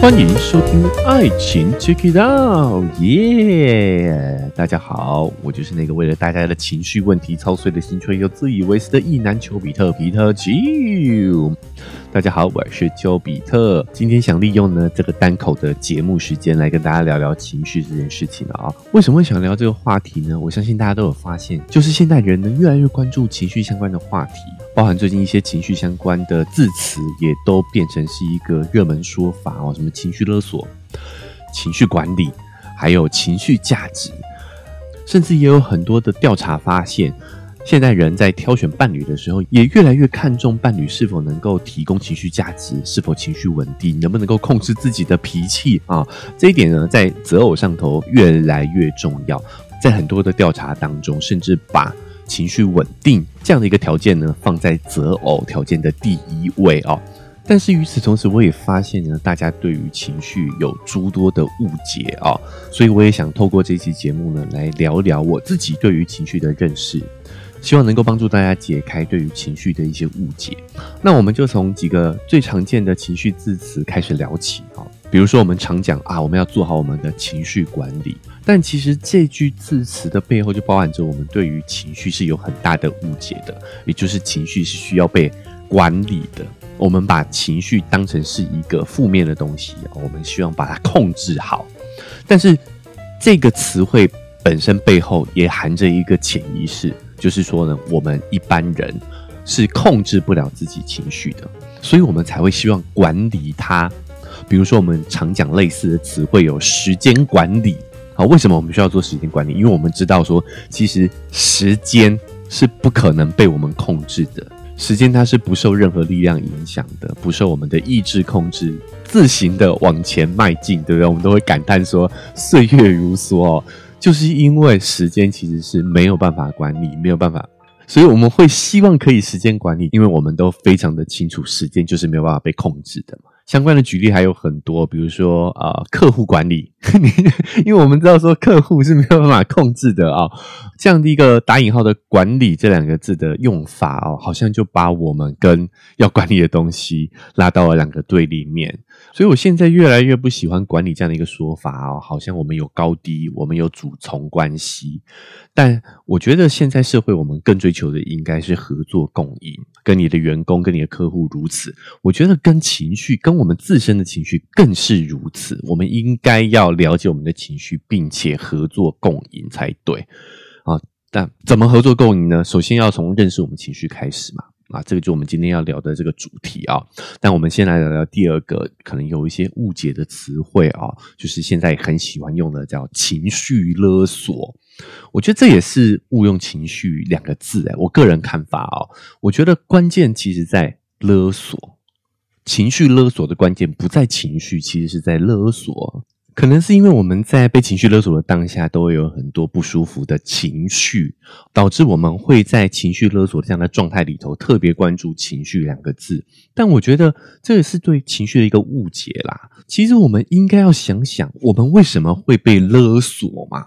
欢迎收听《爱情 Check It Out》，耶！大家好，我就是那个为了大家的情绪问题操碎了心却又自以为是的意男丘比特皮特丘。大家好，我是丘比特。今天想利用呢这个单口的节目时间来跟大家聊聊情绪这件事情啊。为什么会想聊这个话题呢？我相信大家都有发现，就是现代人呢越来越关注情绪相关的话题，包含最近一些情绪相关的字词也都变成是一个热门说法哦，什么情绪勒索、情绪管理，还有情绪价值，甚至也有很多的调查发现。现代人在挑选伴侣的时候，也越来越看重伴侣是否能够提供情绪价值，是否情绪稳定，能不能够控制自己的脾气啊？这一点呢，在择偶上头越来越重要。在很多的调查当中，甚至把情绪稳定这样的一个条件呢，放在择偶条件的第一位啊。但是与此同时，我也发现呢，大家对于情绪有诸多的误解啊，所以我也想透过这期节目呢，来聊聊我自己对于情绪的认识。希望能够帮助大家解开对于情绪的一些误解。那我们就从几个最常见的情绪字词开始聊起啊。比如说，我们常讲啊，我们要做好我们的情绪管理。但其实这句字词的背后，就包含着我们对于情绪是有很大的误解的，也就是情绪是需要被管理的。我们把情绪当成是一个负面的东西，我们希望把它控制好。但是这个词汇本身背后也含着一个潜意识。就是说呢，我们一般人是控制不了自己情绪的，所以我们才会希望管理它。比如说，我们常讲类似的词汇有时间管理。好，为什么我们需要做时间管理？因为我们知道说，其实时间是不可能被我们控制的，时间它是不受任何力量影响的，不受我们的意志控制，自行的往前迈进，对不对？我们都会感叹说，岁月如梭。就是因为时间其实是没有办法管理，没有办法，所以我们会希望可以时间管理，因为我们都非常的清楚，时间就是没有办法被控制的嘛。相关的举例还有很多，比如说啊，客户管理，因为我们知道说客户是没有办法控制的啊，这样的一个打引号的管理这两个字的用法哦，好像就把我们跟要管理的东西拉到了两个对立面。所以我现在越来越不喜欢管理这样的一个说法哦，好像我们有高低，我们有主从关系。但我觉得现在社会我们更追求的应该是合作共赢，跟你的员工、跟你的客户如此。我觉得跟情绪、跟我们自身的情绪更是如此。我们应该要了解我们的情绪，并且合作共赢才对啊。但怎么合作共赢呢？首先要从认识我们情绪开始嘛。啊，这个就我们今天要聊的这个主题啊。但我们先来聊聊第二个可能有一些误解的词汇啊，就是现在很喜欢用的叫情绪勒索。我觉得这也是误用“情绪”两个字哎。我个人看法哦，我觉得关键其实在勒索，情绪勒索的关键不在情绪，其实是在勒索。可能是因为我们在被情绪勒索的当下，都会有很多不舒服的情绪，导致我们会在情绪勒索这样的状态里头特别关注“情绪”两个字。但我觉得这也是对情绪的一个误解啦。其实我们应该要想想，我们为什么会被勒索嘛？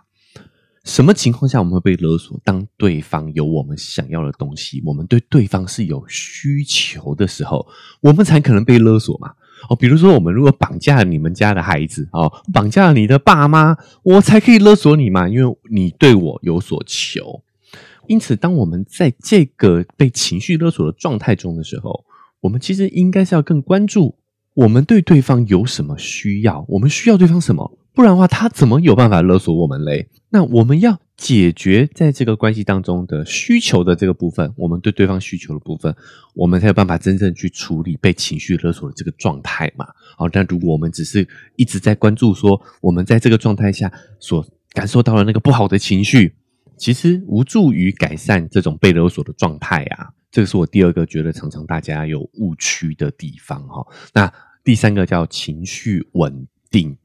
什么情况下我们会被勒索？当对方有我们想要的东西，我们对对方是有需求的时候，我们才可能被勒索嘛。哦，比如说我们如果绑架了你们家的孩子，哦，绑架了你的爸妈，我才可以勒索你嘛，因为你对我有所求。因此，当我们在这个被情绪勒索的状态中的时候，我们其实应该是要更关注我们对对方有什么需要，我们需要对方什么。不然的话，他怎么有办法勒索我们嘞？那我们要解决在这个关系当中的需求的这个部分，我们对对方需求的部分，我们才有办法真正去处理被情绪勒索的这个状态嘛。好，但如果我们只是一直在关注说，我们在这个状态下所感受到的那个不好的情绪，其实无助于改善这种被勒索的状态啊。这个是我第二个觉得常常大家有误区的地方哈。那第三个叫情绪稳定。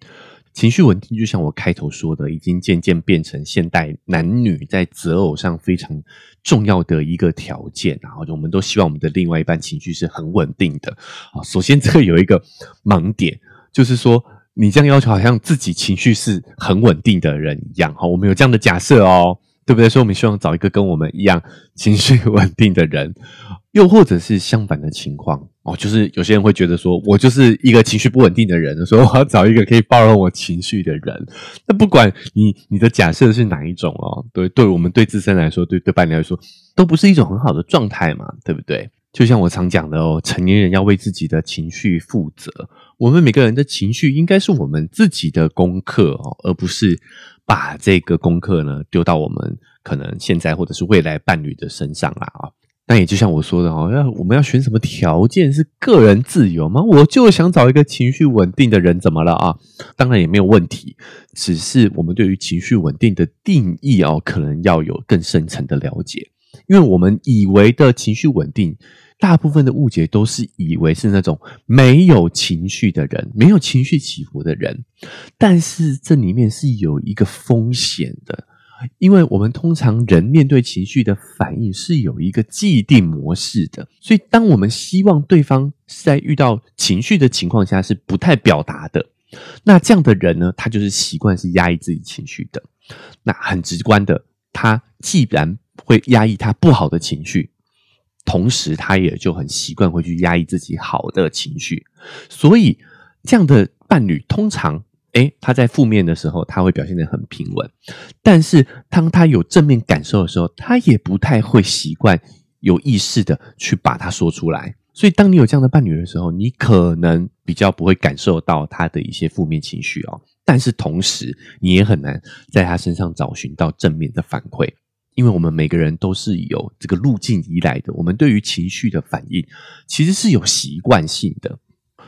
情绪稳定，就像我开头说的，已经渐渐变成现代男女在择偶上非常重要的一个条件。然后，我们都希望我们的另外一半情绪是很稳定的。啊，首先这个有一个盲点，就是说你这样要求，好像自己情绪是很稳定的人一样。哈，我们有这样的假设哦，对不对？所以我们希望找一个跟我们一样情绪稳定的人，又或者是相反的情况。哦，就是有些人会觉得说，我就是一个情绪不稳定的人，所以我要找一个可以包容我情绪的人。那不管你你的假设是哪一种哦，对，对我们对自身来说，对对伴侣来说，都不是一种很好的状态嘛，对不对？就像我常讲的哦，成年人要为自己的情绪负责。我们每个人的情绪应该是我们自己的功课哦，而不是把这个功课呢丢到我们可能现在或者是未来伴侣的身上啦啊。那也就像我说的哦，要我们要选什么条件是个人自由吗？我就想找一个情绪稳定的人，怎么了啊？当然也没有问题，只是我们对于情绪稳定的定义哦，可能要有更深层的了解。因为我们以为的情绪稳定，大部分的误解都是以为是那种没有情绪的人，没有情绪起伏的人，但是这里面是有一个风险的。因为我们通常人面对情绪的反应是有一个既定模式的，所以当我们希望对方是在遇到情绪的情况下是不太表达的，那这样的人呢，他就是习惯是压抑自己情绪的。那很直观的，他既然会压抑他不好的情绪，同时他也就很习惯会去压抑自己好的情绪，所以这样的伴侣通常。哎，他在负面的时候，他会表现得很平稳；但是当他有正面感受的时候，他也不太会习惯有意识的去把它说出来。所以，当你有这样的伴侣的时候，你可能比较不会感受到他的一些负面情绪哦。但是同时，你也很难在他身上找寻到正面的反馈，因为我们每个人都是有这个路径依赖的。我们对于情绪的反应，其实是有习惯性的。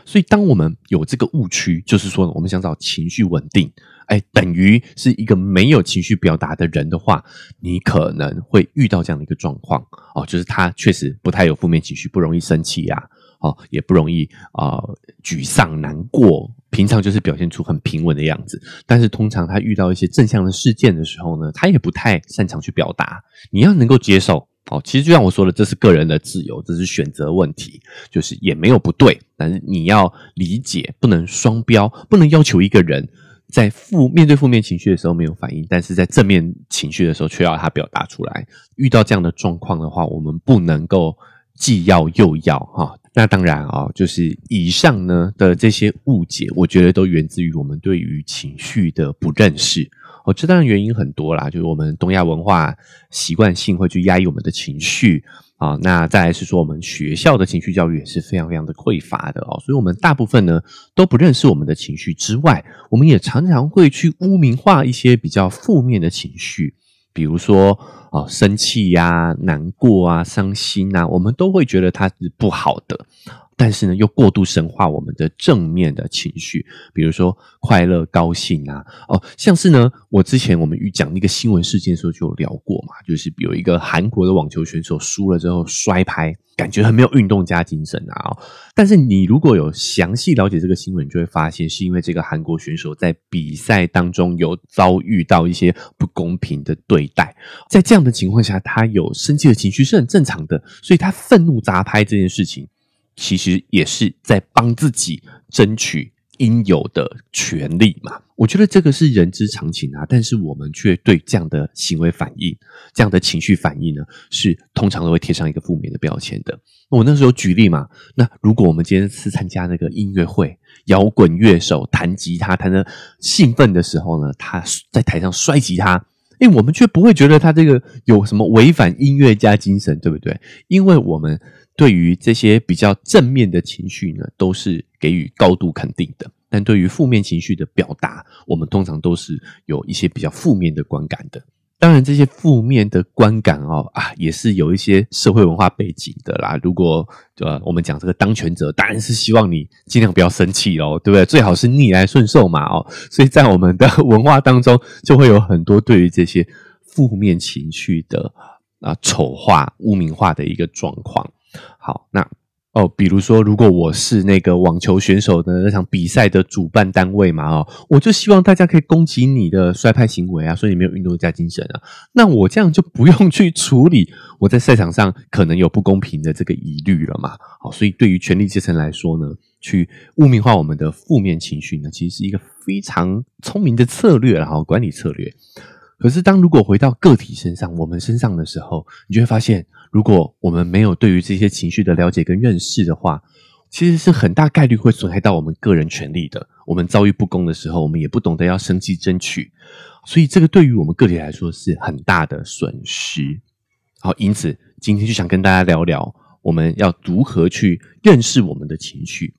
所以，当我们有这个误区，就是说，我们想找情绪稳定，哎，等于是一个没有情绪表达的人的话，你可能会遇到这样的一个状况哦，就是他确实不太有负面情绪，不容易生气呀，哦，也不容易啊沮丧难过，平常就是表现出很平稳的样子。但是，通常他遇到一些正向的事件的时候呢，他也不太擅长去表达。你要能够接受。哦，其实就像我说的，这是个人的自由，这是选择问题，就是也没有不对。但是你要理解，不能双标，不能要求一个人在负面对负面情绪的时候没有反应，但是在正面情绪的时候却要他表达出来。遇到这样的状况的话，我们不能够既要又要哈。那当然啊，就是以上呢的这些误解，我觉得都源自于我们对于情绪的不认识。哦，这当然原因很多啦，就是我们东亚文化习惯性会去压抑我们的情绪啊。那再来是说，我们学校的情绪教育也是非常非常的匮乏的哦，所以我们大部分呢都不认识我们的情绪之外，我们也常常会去污名化一些比较负面的情绪，比如说啊生气呀、难过啊、伤心啊，我们都会觉得它是不好的。但是呢，又过度神化我们的正面的情绪，比如说快乐、高兴啊，哦，像是呢，我之前我们预讲那个新闻事件的时候就有聊过嘛，就是有一个韩国的网球选手输了之后摔拍，感觉很没有运动家精神啊。但是你如果有详细了解这个新闻，就会发现是因为这个韩国选手在比赛当中有遭遇到一些不公平的对待，在这样的情况下，他有生气的情绪是很正常的，所以他愤怒砸拍这件事情。其实也是在帮自己争取应有的权利嘛？我觉得这个是人之常情啊，但是我们却对这样的行为反应、这样的情绪反应呢，是通常都会贴上一个负面的标签的。我那时候举例嘛，那如果我们今天是参加那个音乐会，摇滚乐手弹吉他弹的兴奋的时候呢，他在台上摔吉他，哎，我们却不会觉得他这个有什么违反音乐家精神，对不对？因为我们。对于这些比较正面的情绪呢，都是给予高度肯定的；但对于负面情绪的表达，我们通常都是有一些比较负面的观感的。当然，这些负面的观感哦啊，也是有一些社会文化背景的啦。如果呃，我们讲这个当权者，当然是希望你尽量不要生气哦，对不对？最好是逆来顺受嘛哦。所以在我们的文化当中，就会有很多对于这些负面情绪的啊丑化、污名化的一个状况。好，那哦，比如说，如果我是那个网球选手的那场比赛的主办单位嘛，哦，我就希望大家可以攻击你的摔拍行为啊，说你没有运动家精神啊，那我这样就不用去处理我在赛场上可能有不公平的这个疑虑了嘛。好，所以对于权力阶层来说呢，去污名化我们的负面情绪呢，其实是一个非常聪明的策略，然后管理策略。可是，当如果回到个体身上，我们身上的时候，你就会发现，如果我们没有对于这些情绪的了解跟认识的话，其实是很大概率会损害到我们个人权利的。我们遭遇不公的时候，我们也不懂得要生气争取，所以这个对于我们个体来说是很大的损失。好，因此今天就想跟大家聊聊，我们要如何去认识我们的情绪。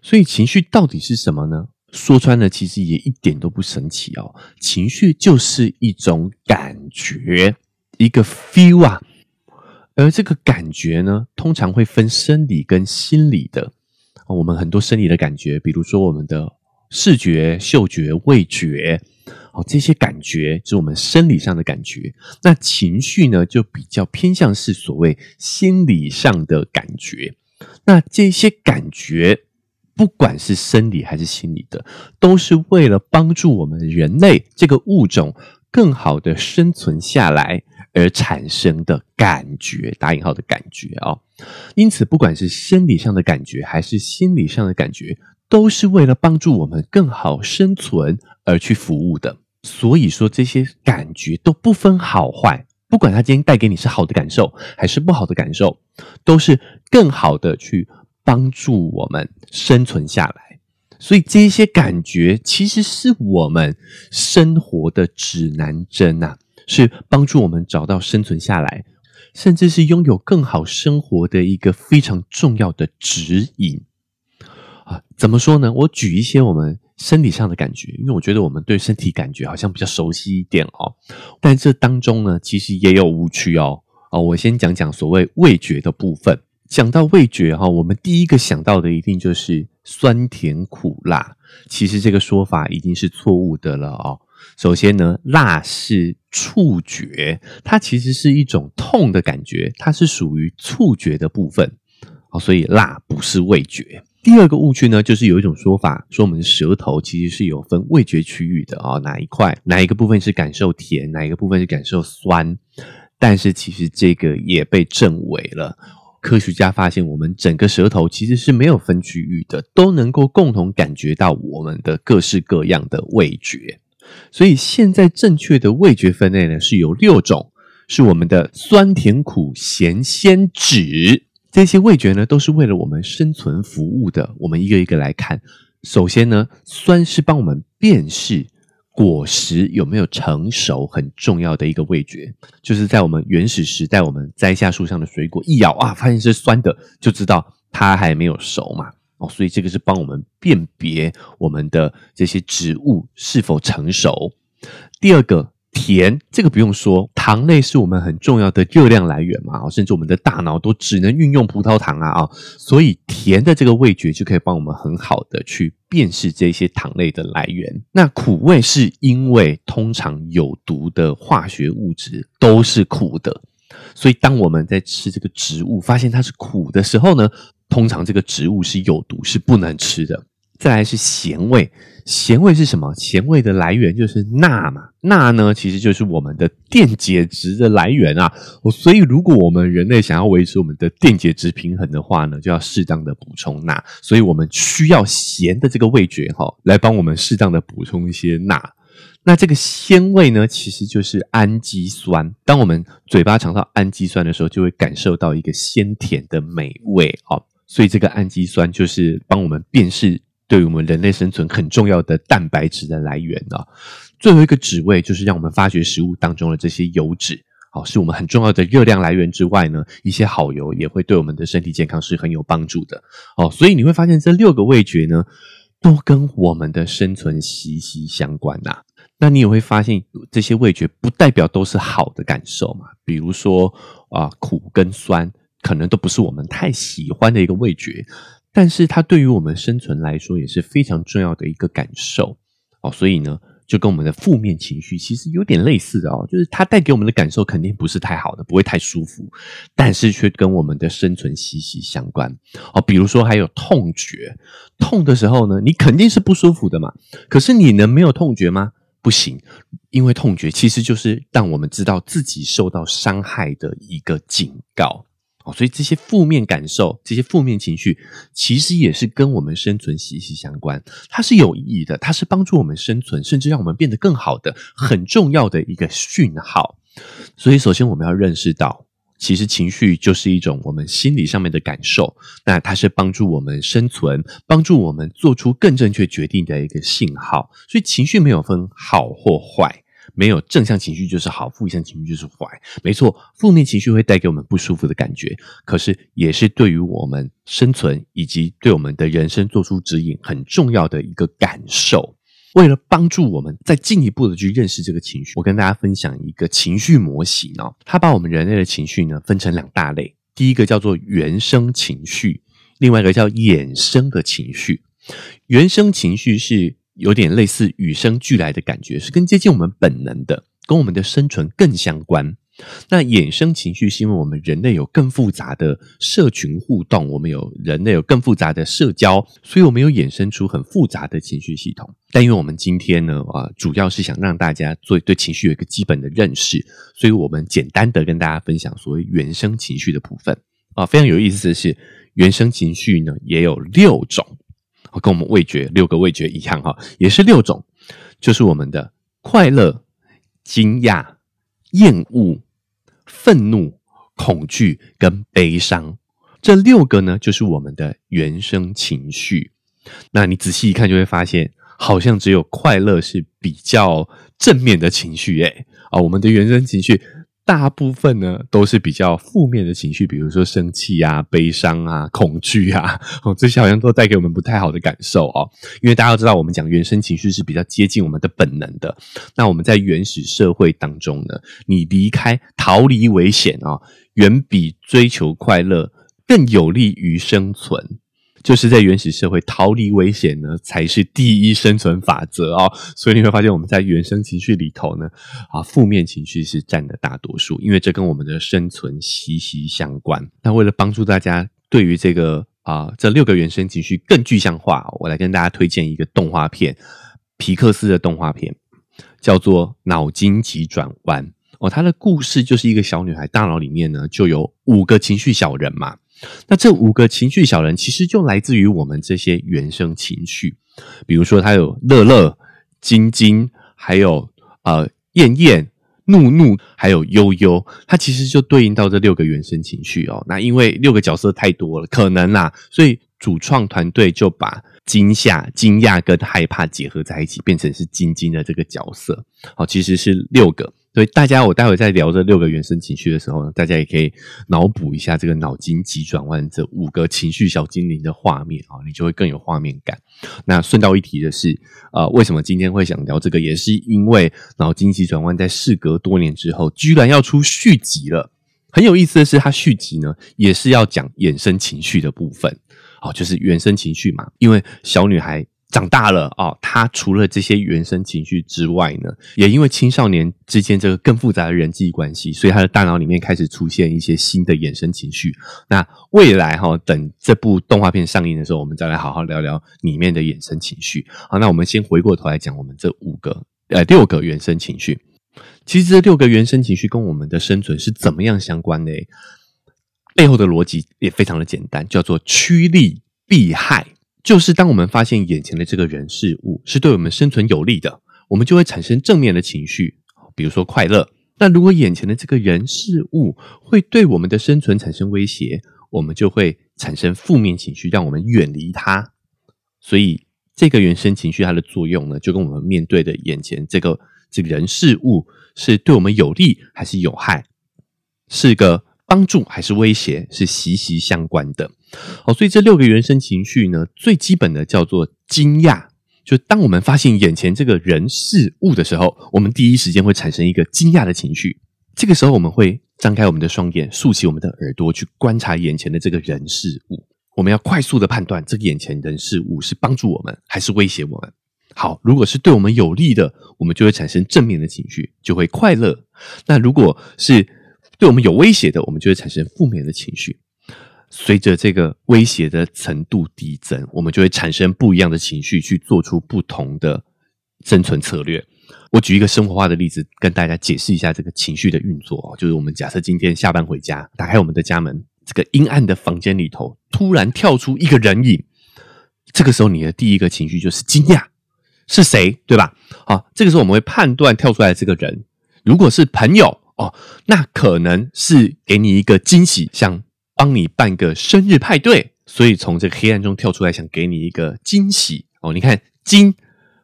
所以情绪到底是什么呢？说穿了，其实也一点都不神奇哦。情绪就是一种感觉，一个 feel 啊。而这个感觉呢，通常会分生理跟心理的。我们很多生理的感觉，比如说我们的视觉、嗅觉、味觉，哦，这些感觉是我们生理上的感觉。那情绪呢，就比较偏向是所谓心理上的感觉。那这些感觉。不管是生理还是心理的，都是为了帮助我们人类这个物种更好的生存下来而产生的感觉，打引号的感觉啊。因此，不管是生理上的感觉还是心理上的感觉，都是为了帮助我们更好生存而去服务的。所以说，这些感觉都不分好坏，不管它今天带给你是好的感受还是不好的感受，都是更好的去。帮助我们生存下来，所以这些感觉其实是我们生活的指南针啊，是帮助我们找到生存下来，甚至是拥有更好生活的一个非常重要的指引啊。怎么说呢？我举一些我们身体上的感觉，因为我觉得我们对身体感觉好像比较熟悉一点哦。但这当中呢，其实也有误区哦。哦，我先讲讲所谓味觉的部分。讲到味觉哈，我们第一个想到的一定就是酸甜苦辣。其实这个说法已经是错误的了哦。首先呢，辣是触觉，它其实是一种痛的感觉，它是属于触觉的部分哦，所以辣不是味觉。第二个误区呢，就是有一种说法说我们舌头其实是有分味觉区域的啊，哪一块哪一个部分是感受甜，哪一个部分是感受酸，但是其实这个也被证伪了。科学家发现，我们整个舌头其实是没有分区域的，都能够共同感觉到我们的各式各样的味觉。所以，现在正确的味觉分类呢是有六种，是我们的酸甜苦咸鲜脂这些味觉呢，都是为了我们生存服务的。我们一个一个来看，首先呢，酸是帮我们辨识。果实有没有成熟，很重要的一个味觉，就是在我们原始时代，我们摘下树上的水果，一咬啊，发现是酸的，就知道它还没有熟嘛。哦，所以这个是帮我们辨别我们的这些植物是否成熟。第二个。甜这个不用说，糖类是我们很重要的热量来源嘛，甚至我们的大脑都只能运用葡萄糖啊啊，所以甜的这个味觉就可以帮我们很好的去辨识这些糖类的来源。那苦味是因为通常有毒的化学物质都是苦的，所以当我们在吃这个植物发现它是苦的时候呢，通常这个植物是有毒，是不能吃的。再来是咸味，咸味是什么？咸味的来源就是钠嘛，钠呢其实就是我们的电解质的来源啊。所以如果我们人类想要维持我们的电解质平衡的话呢，就要适当的补充钠。所以我们需要咸的这个味觉哈，来帮我们适当的补充一些钠。那这个鲜味呢，其实就是氨基酸。当我们嘴巴尝到氨基酸的时候，就会感受到一个鲜甜的美味哦。所以这个氨基酸就是帮我们辨识。对于我们人类生存很重要的蛋白质的来源啊，最后一个脂味就是让我们发掘食物当中的这些油脂，好，是我们很重要的热量来源之外呢，一些好油也会对我们的身体健康是很有帮助的哦。所以你会发现这六个味觉呢，都跟我们的生存息息相关呐。那你也会发现这些味觉不代表都是好的感受嘛，比如说啊，苦跟酸可能都不是我们太喜欢的一个味觉。但是它对于我们生存来说也是非常重要的一个感受哦，所以呢，就跟我们的负面情绪其实有点类似的哦，就是它带给我们的感受肯定不是太好的，不会太舒服，但是却跟我们的生存息息相关哦。比如说还有痛觉，痛的时候呢，你肯定是不舒服的嘛，可是你能没有痛觉吗？不行，因为痛觉其实就是让我们知道自己受到伤害的一个警告。哦，所以这些负面感受、这些负面情绪，其实也是跟我们生存息息相关。它是有意义的，它是帮助我们生存，甚至让我们变得更好的很重要的一个讯号。所以，首先我们要认识到，其实情绪就是一种我们心理上面的感受，那它是帮助我们生存、帮助我们做出更正确决定的一个信号。所以情绪没有分好或坏，没有正向情绪就是好，负向情绪就是坏。没错，负面情绪会带给我们不舒服的感觉，可是也是对于我们生存以及对我们的人生做出指引很重要的一个感受。为了帮助我们再进一步的去认识这个情绪，我跟大家分享一个情绪模型哦。它把我们人类的情绪呢分成两大类，第一个叫做原生情绪，另外一个叫衍生的情绪。原生情绪是有点类似与生俱来的感觉，是更接近我们本能的，跟我们的生存更相关。那衍生情绪是因为我们人类有更复杂的社群互动，我们有人类有更复杂的社交，所以我们有衍生出很复杂的情绪系统。但因为我们今天呢，啊，主要是想让大家做对情绪有一个基本的认识，所以我们简单的跟大家分享所谓原生情绪的部分啊。非常有意思的是，原生情绪呢也有六种，跟我们味觉六个味觉一样哈，也是六种，就是我们的快乐、惊讶、厌恶。愤怒、恐惧跟悲伤，这六个呢，就是我们的原生情绪。那你仔细一看，就会发现，好像只有快乐是比较正面的情绪。诶啊，我们的原生情绪。大部分呢都是比较负面的情绪，比如说生气啊、悲伤啊、恐惧啊，哦，这些好像都带给我们不太好的感受哦。因为大家都知道，我们讲原生情绪是比较接近我们的本能的。那我们在原始社会当中呢，你离开、逃离危险啊，远比追求快乐更有利于生存。就是在原始社会逃离危险呢，才是第一生存法则哦。所以你会发现，我们在原生情绪里头呢，啊，负面情绪是占的大多数，因为这跟我们的生存息息相关。那为了帮助大家对于这个啊这六个原生情绪更具象化，我来跟大家推荐一个动画片，皮克斯的动画片，叫做《脑筋急转弯》哦。它的故事就是一个小女孩大脑里面呢就有五个情绪小人嘛。那这五个情绪小人其实就来自于我们这些原生情绪，比如说他有乐乐、晶晶，还有呃燕燕、怒怒，还有悠悠，它其实就对应到这六个原生情绪哦。那因为六个角色太多了，可能啦，所以主创团队就把惊吓、惊讶跟害怕结合在一起，变成是晶晶的这个角色。好，其实是六个。所以大家，我待会在聊这六个原生情绪的时候呢，大家也可以脑补一下这个脑筋急转弯这五个情绪小精灵的画面啊，你就会更有画面感。那顺道一提的是，呃，为什么今天会想聊这个，也是因为脑筋急转弯在事隔多年之后，居然要出续集了。很有意思的是，它续集呢也是要讲衍生情绪的部分，哦，就是原生情绪嘛，因为小女孩。长大了哦，他除了这些原生情绪之外呢，也因为青少年之间这个更复杂的人际关系，所以他的大脑里面开始出现一些新的衍生情绪。那未来哈，等这部动画片上映的时候，我们再来好好聊聊里面的衍生情绪。好，那我们先回过头来讲我们这五个呃六个原生情绪。其实这六个原生情绪跟我们的生存是怎么样相关的？背后的逻辑也非常的简单，叫做趋利避害。就是当我们发现眼前的这个人事物是对我们生存有利的，我们就会产生正面的情绪，比如说快乐。那如果眼前的这个人事物会对我们的生存产生威胁，我们就会产生负面情绪，让我们远离它。所以这个原生情绪它的作用呢，就跟我们面对的眼前这个这个人事物是对我们有利还是有害，是个帮助还是威胁，是息息相关的。哦，所以这六个原生情绪呢，最基本的叫做惊讶，就当我们发现眼前这个人事物的时候，我们第一时间会产生一个惊讶的情绪。这个时候，我们会张开我们的双眼，竖起我们的耳朵，去观察眼前的这个人事物。我们要快速的判断，这个眼前人事物是帮助我们还是威胁我们。好，如果是对我们有利的，我们就会产生正面的情绪，就会快乐。那如果是对我们有威胁的，我们就会产生负面的情绪。随着这个威胁的程度递增，我们就会产生不一样的情绪，去做出不同的生存策略。我举一个生活化的例子，跟大家解释一下这个情绪的运作就是我们假设今天下班回家，打开我们的家门，这个阴暗的房间里头突然跳出一个人影，这个时候你的第一个情绪就是惊讶，是谁？对吧？好，这个时候我们会判断跳出来这个人，如果是朋友。哦，那可能是给你一个惊喜，想帮你办个生日派对，所以从这个黑暗中跳出来，想给你一个惊喜哦。你看惊。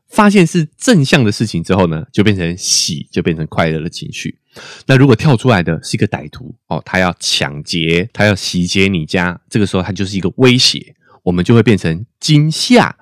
发现是正向的事情之后呢，就变成喜，就变成快乐的情绪。那如果跳出来的是一个歹徒哦，他要抢劫，他要洗劫你家，这个时候他就是一个威胁，我们就会变成惊吓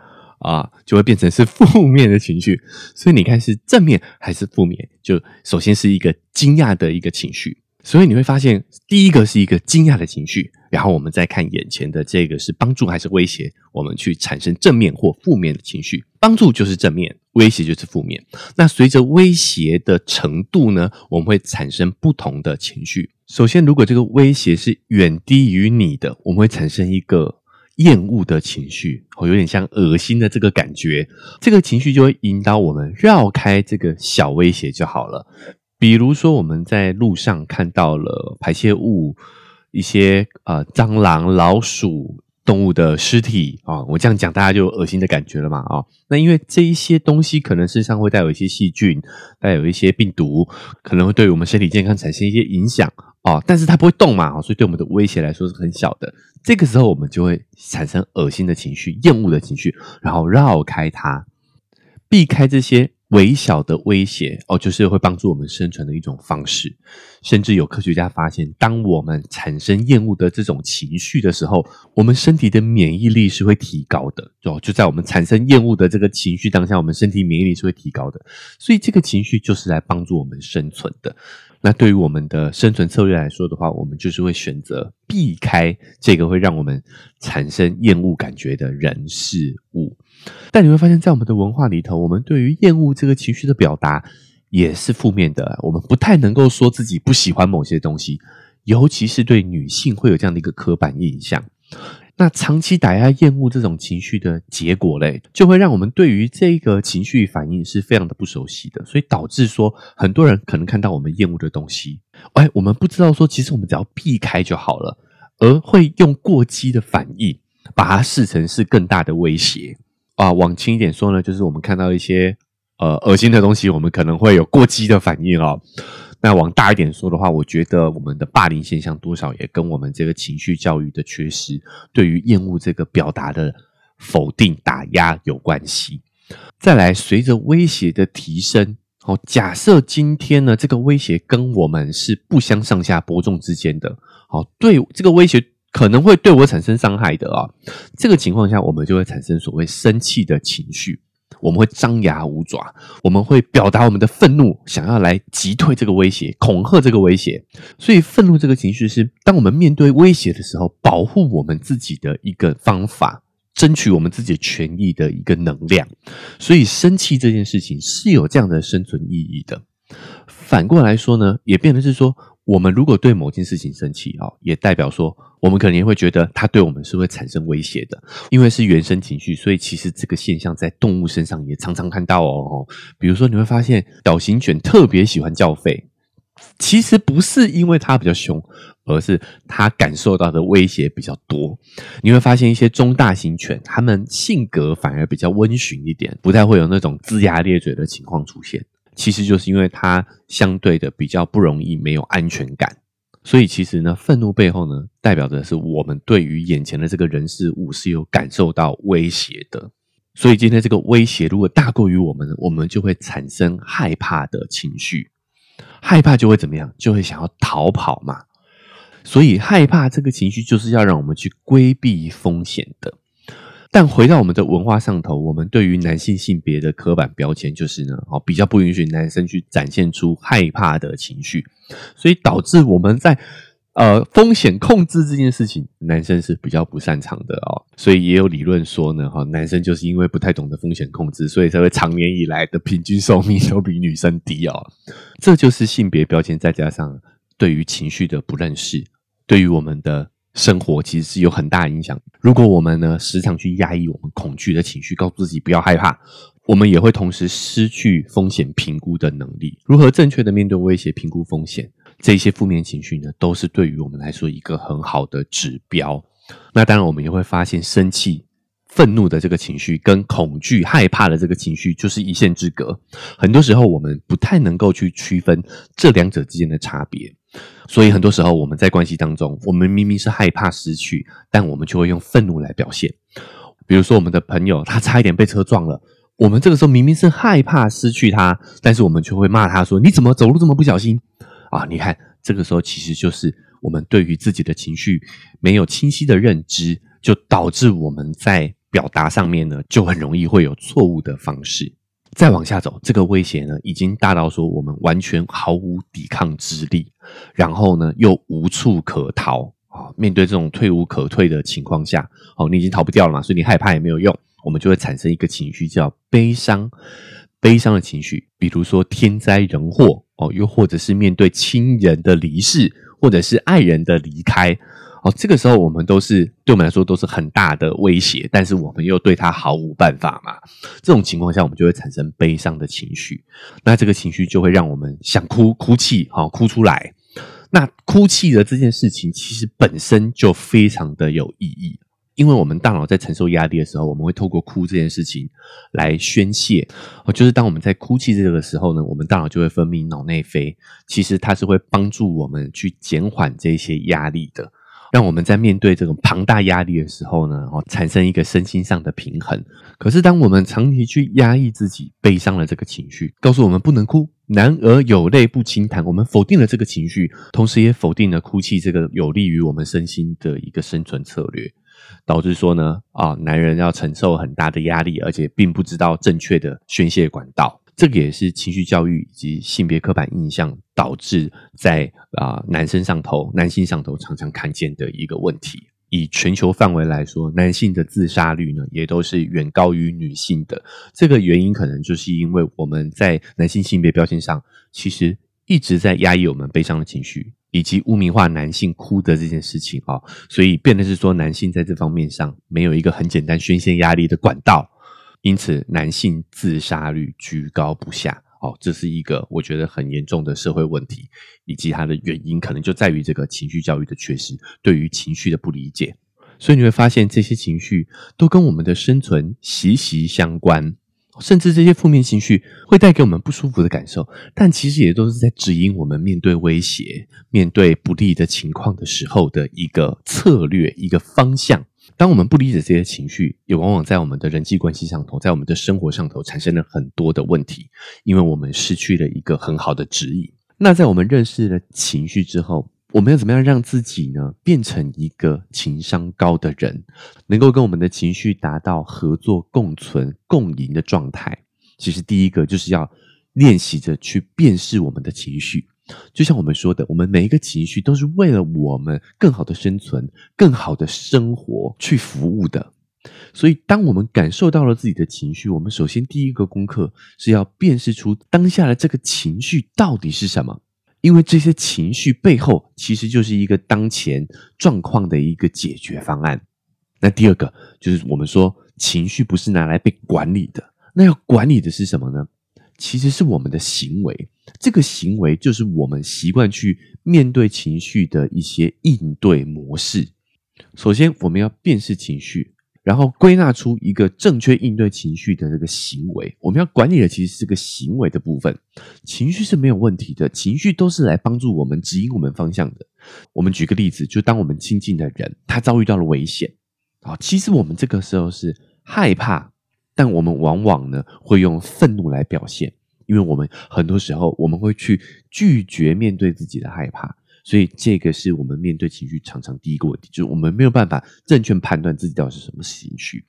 啊，就会变成是负面的情绪。所以你看是正面还是负面？就首先是一个惊讶的一个情绪。所以你会发现，第一个是一个惊讶的情绪，然后我们再看眼前的这个是帮助还是威胁，我们去产生正面或负面的情绪。帮助就是正面，威胁就是负面。那随着威胁的程度呢，我们会产生不同的情绪。首先，如果这个威胁是远低于你的，我们会产生一个厌恶的情绪，哦，有点像恶心的这个感觉。这个情绪就会引导我们绕开这个小威胁就好了。比如说，我们在路上看到了排泄物，一些呃蟑螂、老鼠、动物的尸体啊，我这样讲大家就有恶心的感觉了嘛啊？那因为这一些东西可能身上会带有一些细菌，带有一些病毒，可能会对我们身体健康产生一些影响哦。但是它不会动嘛，所以对我们的威胁来说是很小的。这个时候我们就会产生恶心的情绪、厌恶的情绪，然后绕开它，避开这些。微小的威胁哦，就是会帮助我们生存的一种方式。甚至有科学家发现，当我们产生厌恶的这种情绪的时候，我们身体的免疫力是会提高的。哦，就在我们产生厌恶的这个情绪当下，我们身体免疫力是会提高的。所以，这个情绪就是来帮助我们生存的。那对于我们的生存策略来说的话，我们就是会选择避开这个会让我们产生厌恶感觉的人事物。但你会发现在我们的文化里头，我们对于厌恶这个情绪的表达也是负面的。我们不太能够说自己不喜欢某些东西，尤其是对女性会有这样的一个刻板印象。那长期打压厌恶这种情绪的结果嘞，就会让我们对于这个情绪反应是非常的不熟悉的，所以导致说很多人可能看到我们厌恶的东西，哎，我们不知道说其实我们只要避开就好了，而会用过激的反应把它视成是更大的威胁。啊，往轻一点说呢，就是我们看到一些呃恶心的东西，我们可能会有过激的反应哦。那往大一点说的话，我觉得我们的霸凌现象多少也跟我们这个情绪教育的缺失，对于厌恶这个表达的否定打压有关系。再来，随着威胁的提升，哦，假设今天呢，这个威胁跟我们是不相上下伯仲之间的，好，对这个威胁。可能会对我产生伤害的啊，这个情况下，我们就会产生所谓生气的情绪，我们会张牙舞爪，我们会表达我们的愤怒，想要来击退这个威胁，恐吓这个威胁。所以，愤怒这个情绪是当我们面对威胁的时候，保护我们自己的一个方法，争取我们自己权益的一个能量。所以，生气这件事情是有这样的生存意义的。反过来说呢，也变得是说。我们如果对某件事情生气啊，也代表说，我们可能也会觉得它对我们是会产生威胁的，因为是原生情绪，所以其实这个现象在动物身上也常常看到哦。比如说，你会发现小型犬特别喜欢叫吠，其实不是因为它比较凶，而是它感受到的威胁比较多。你会发现一些中大型犬，它们性格反而比较温驯一点，不太会有那种龇牙咧嘴的情况出现。其实就是因为它相对的比较不容易没有安全感，所以其实呢，愤怒背后呢，代表的是我们对于眼前的这个人事物是有感受到威胁的。所以今天这个威胁如果大过于我们，我们就会产生害怕的情绪，害怕就会怎么样？就会想要逃跑嘛。所以害怕这个情绪就是要让我们去规避风险的。但回到我们的文化上头，我们对于男性性别的刻板标签就是呢，哦，比较不允许男生去展现出害怕的情绪，所以导致我们在呃风险控制这件事情，男生是比较不擅长的哦。所以也有理论说呢，哈，男生就是因为不太懂得风险控制，所以才会长年以来的平均寿命都比女生低哦。这就是性别标签，再加上对于情绪的不认识，对于我们的。生活其实是有很大影响。如果我们呢时常去压抑我们恐惧的情绪，告诉自己不要害怕，我们也会同时失去风险评估的能力。如何正确的面对威胁、评估风险，这些负面情绪呢，都是对于我们来说一个很好的指标。那当然，我们也会发现，生气、愤怒的这个情绪跟恐惧、害怕的这个情绪就是一线之隔。很多时候我们不太能够去区分这两者之间的差别，所以很多时候我们在关系当中，我们明明是害怕失去，但我们就会用愤怒来表现。比如说，我们的朋友他差一点被车撞了，我们这个时候明明是害怕失去他，但是我们就会骂他说：“你怎么走路这么不小心？”啊，你看，这个时候其实就是我们对于自己的情绪没有清晰的认知。就导致我们在表达上面呢，就很容易会有错误的方式。再往下走，这个威胁呢，已经大到说我们完全毫无抵抗之力，然后呢又无处可逃啊！面对这种退无可退的情况下，哦，你已经逃不掉了嘛，所以你害怕也没有用，我们就会产生一个情绪叫悲伤。悲伤的情绪，比如说天灾人祸哦，又或者是面对亲人的离世，或者是爱人的离开。哦，这个时候我们都是对我们来说都是很大的威胁，但是我们又对他毫无办法嘛。这种情况下，我们就会产生悲伤的情绪。那这个情绪就会让我们想哭、哭泣，哈，哭出来。那哭泣的这件事情，其实本身就非常的有意义，因为我们大脑在承受压力的时候，我们会透过哭这件事情来宣泄。哦，就是当我们在哭泣这个时候呢，我们大脑就会分泌脑内啡，其实它是会帮助我们去减缓这些压力的。让我们在面对这种庞大压力的时候呢，哦，产生一个身心上的平衡。可是，当我们长期去压抑自己悲伤的这个情绪，告诉我们不能哭，男儿有泪不轻弹，我们否定了这个情绪，同时也否定了哭泣这个有利于我们身心的一个生存策略，导致说呢，啊，男人要承受很大的压力，而且并不知道正确的宣泄管道。这个也是情绪教育以及性别刻板印象导致在啊男生上头、男性上头常常看见的一个问题。以全球范围来说，男性的自杀率呢，也都是远高于女性的。这个原因可能就是因为我们在男性性别标签上，其实一直在压抑我们悲伤的情绪，以及污名化男性哭的这件事情啊，所以变得是说男性在这方面上没有一个很简单宣泄压力的管道。因此，男性自杀率居高不下。哦，这是一个我觉得很严重的社会问题，以及它的原因可能就在于这个情绪教育的缺失，对于情绪的不理解。所以你会发现，这些情绪都跟我们的生存息息相关，甚至这些负面情绪会带给我们不舒服的感受，但其实也都是在指引我们面对威胁、面对不利的情况的时候的一个策略、一个方向。当我们不理解这些情绪，也往往在我们的人际关系上头，在我们的生活上头产生了很多的问题，因为我们失去了一个很好的指引。那在我们认识了情绪之后，我们要怎么样让自己呢变成一个情商高的人，能够跟我们的情绪达到合作、共存、共赢的状态？其实第一个就是要练习着去辨识我们的情绪。就像我们说的，我们每一个情绪都是为了我们更好的生存、更好的生活去服务的。所以，当我们感受到了自己的情绪，我们首先第一个功课是要辨识出当下的这个情绪到底是什么，因为这些情绪背后其实就是一个当前状况的一个解决方案。那第二个就是我们说，情绪不是拿来被管理的，那要管理的是什么呢？其实是我们的行为，这个行为就是我们习惯去面对情绪的一些应对模式。首先，我们要辨识情绪，然后归纳出一个正确应对情绪的这个行为。我们要管理的其实是个行为的部分，情绪是没有问题的，情绪都是来帮助我们指引我们方向的。我们举个例子，就当我们亲近的人他遭遇到了危险啊，其实我们这个时候是害怕。但我们往往呢会用愤怒来表现，因为我们很多时候我们会去拒绝面对自己的害怕，所以这个是我们面对情绪常常第一个问题，就是我们没有办法正确判断自己到底是什么情绪，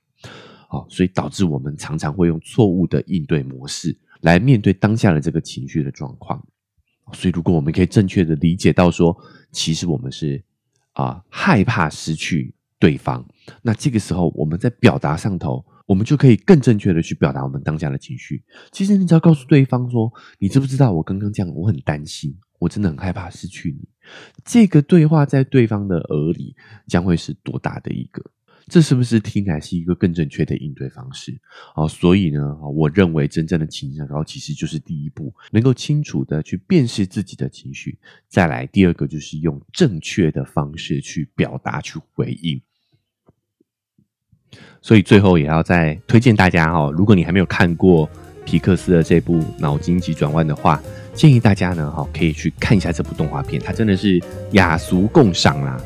好，所以导致我们常常会用错误的应对模式来面对当下的这个情绪的状况。所以如果我们可以正确的理解到说，其实我们是啊害怕失去对方，那这个时候我们在表达上头。我们就可以更正确的去表达我们当下的情绪。其实你只要告诉对方说：“你知不知道我刚刚这样？我很担心，我真的很害怕失去你。”这个对话在对方的耳里将会是多大的一个？这是不是听起来是一个更正确的应对方式？哦，所以呢，我认为真正的情商高其实就是第一步，能够清楚的去辨识自己的情绪。再来，第二个就是用正确的方式去表达、去回应。所以最后也要再推荐大家哦，如果你还没有看过皮克斯的这部《脑筋急转弯》的话，建议大家呢哈可以去看一下这部动画片，它真的是雅俗共赏啦。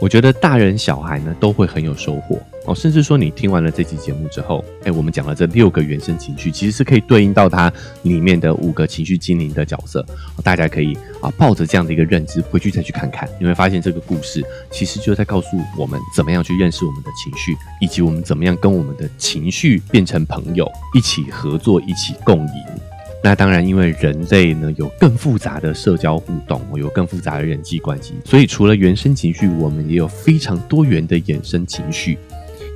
我觉得大人小孩呢都会很有收获哦，甚至说你听完了这期节目之后，哎，我们讲了这六个原生情绪，其实是可以对应到它里面的五个情绪精灵的角色，大家可以啊抱着这样的一个认知回去再去看看，你会发现这个故事其实就在告诉我们怎么样去认识我们的情绪，以及我们怎么样跟我们的情绪变成朋友，一起合作，一起共赢。那当然，因为人类呢有更复杂的社交互动，有更复杂的人际关系，所以除了原生情绪，我们也有非常多元的衍生情绪。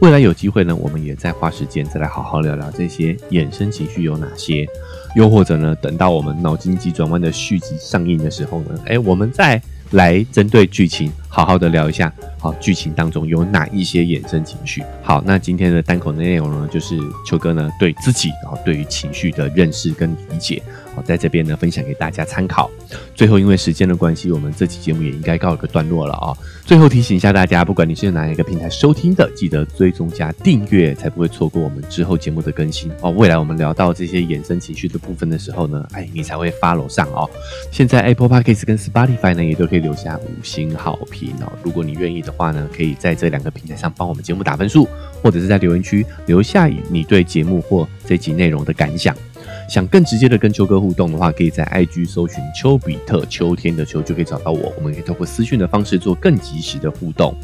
未来有机会呢，我们也再花时间再来好好聊聊这些衍生情绪有哪些。又或者呢，等到我们脑筋急转弯的续集上映的时候呢，哎，我们再来针对剧情好好的聊一下。好，剧情当中有哪一些衍生情绪？好，那今天的单口的内容呢，就是秋哥呢对自己然后对于情绪的认识跟理解。在这边呢，分享给大家参考。最后，因为时间的关系，我们这期节目也应该告一个段落了啊。最后提醒一下大家，不管你是哪一个平台收听的，记得追踪加订阅，才不会错过我们之后节目的更新哦。未来我们聊到这些衍生情绪的部分的时候呢，哎，你才会发楼上哦。现在 Apple Podcast 跟 Spotify 呢，也都可以留下五星好评哦。如果你愿意的话呢，可以在这两个平台上帮我们节目打分数，或者是在留言区留下你对节目或这集内容的感想。想更直接的跟秋哥互动的话，可以在 IG 搜寻丘比特秋天的秋就可以找到我。我们可以透过私讯的方式做更及时的互动。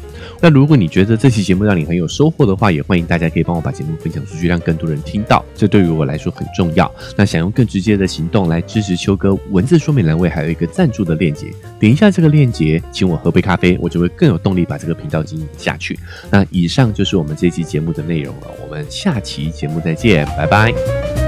那如果你觉得这期节目让你很有收获的话，也欢迎大家可以帮我把节目分享出去，让更多人听到。这对于我来说很重要。那想用更直接的行动来支持秋哥，文字说明栏位还有一个赞助的链接，点一下这个链接，请我喝杯咖啡，我就会更有动力把这个频道经营下去。那以上就是我们这期节目的内容了，我们下期节目再见，拜拜。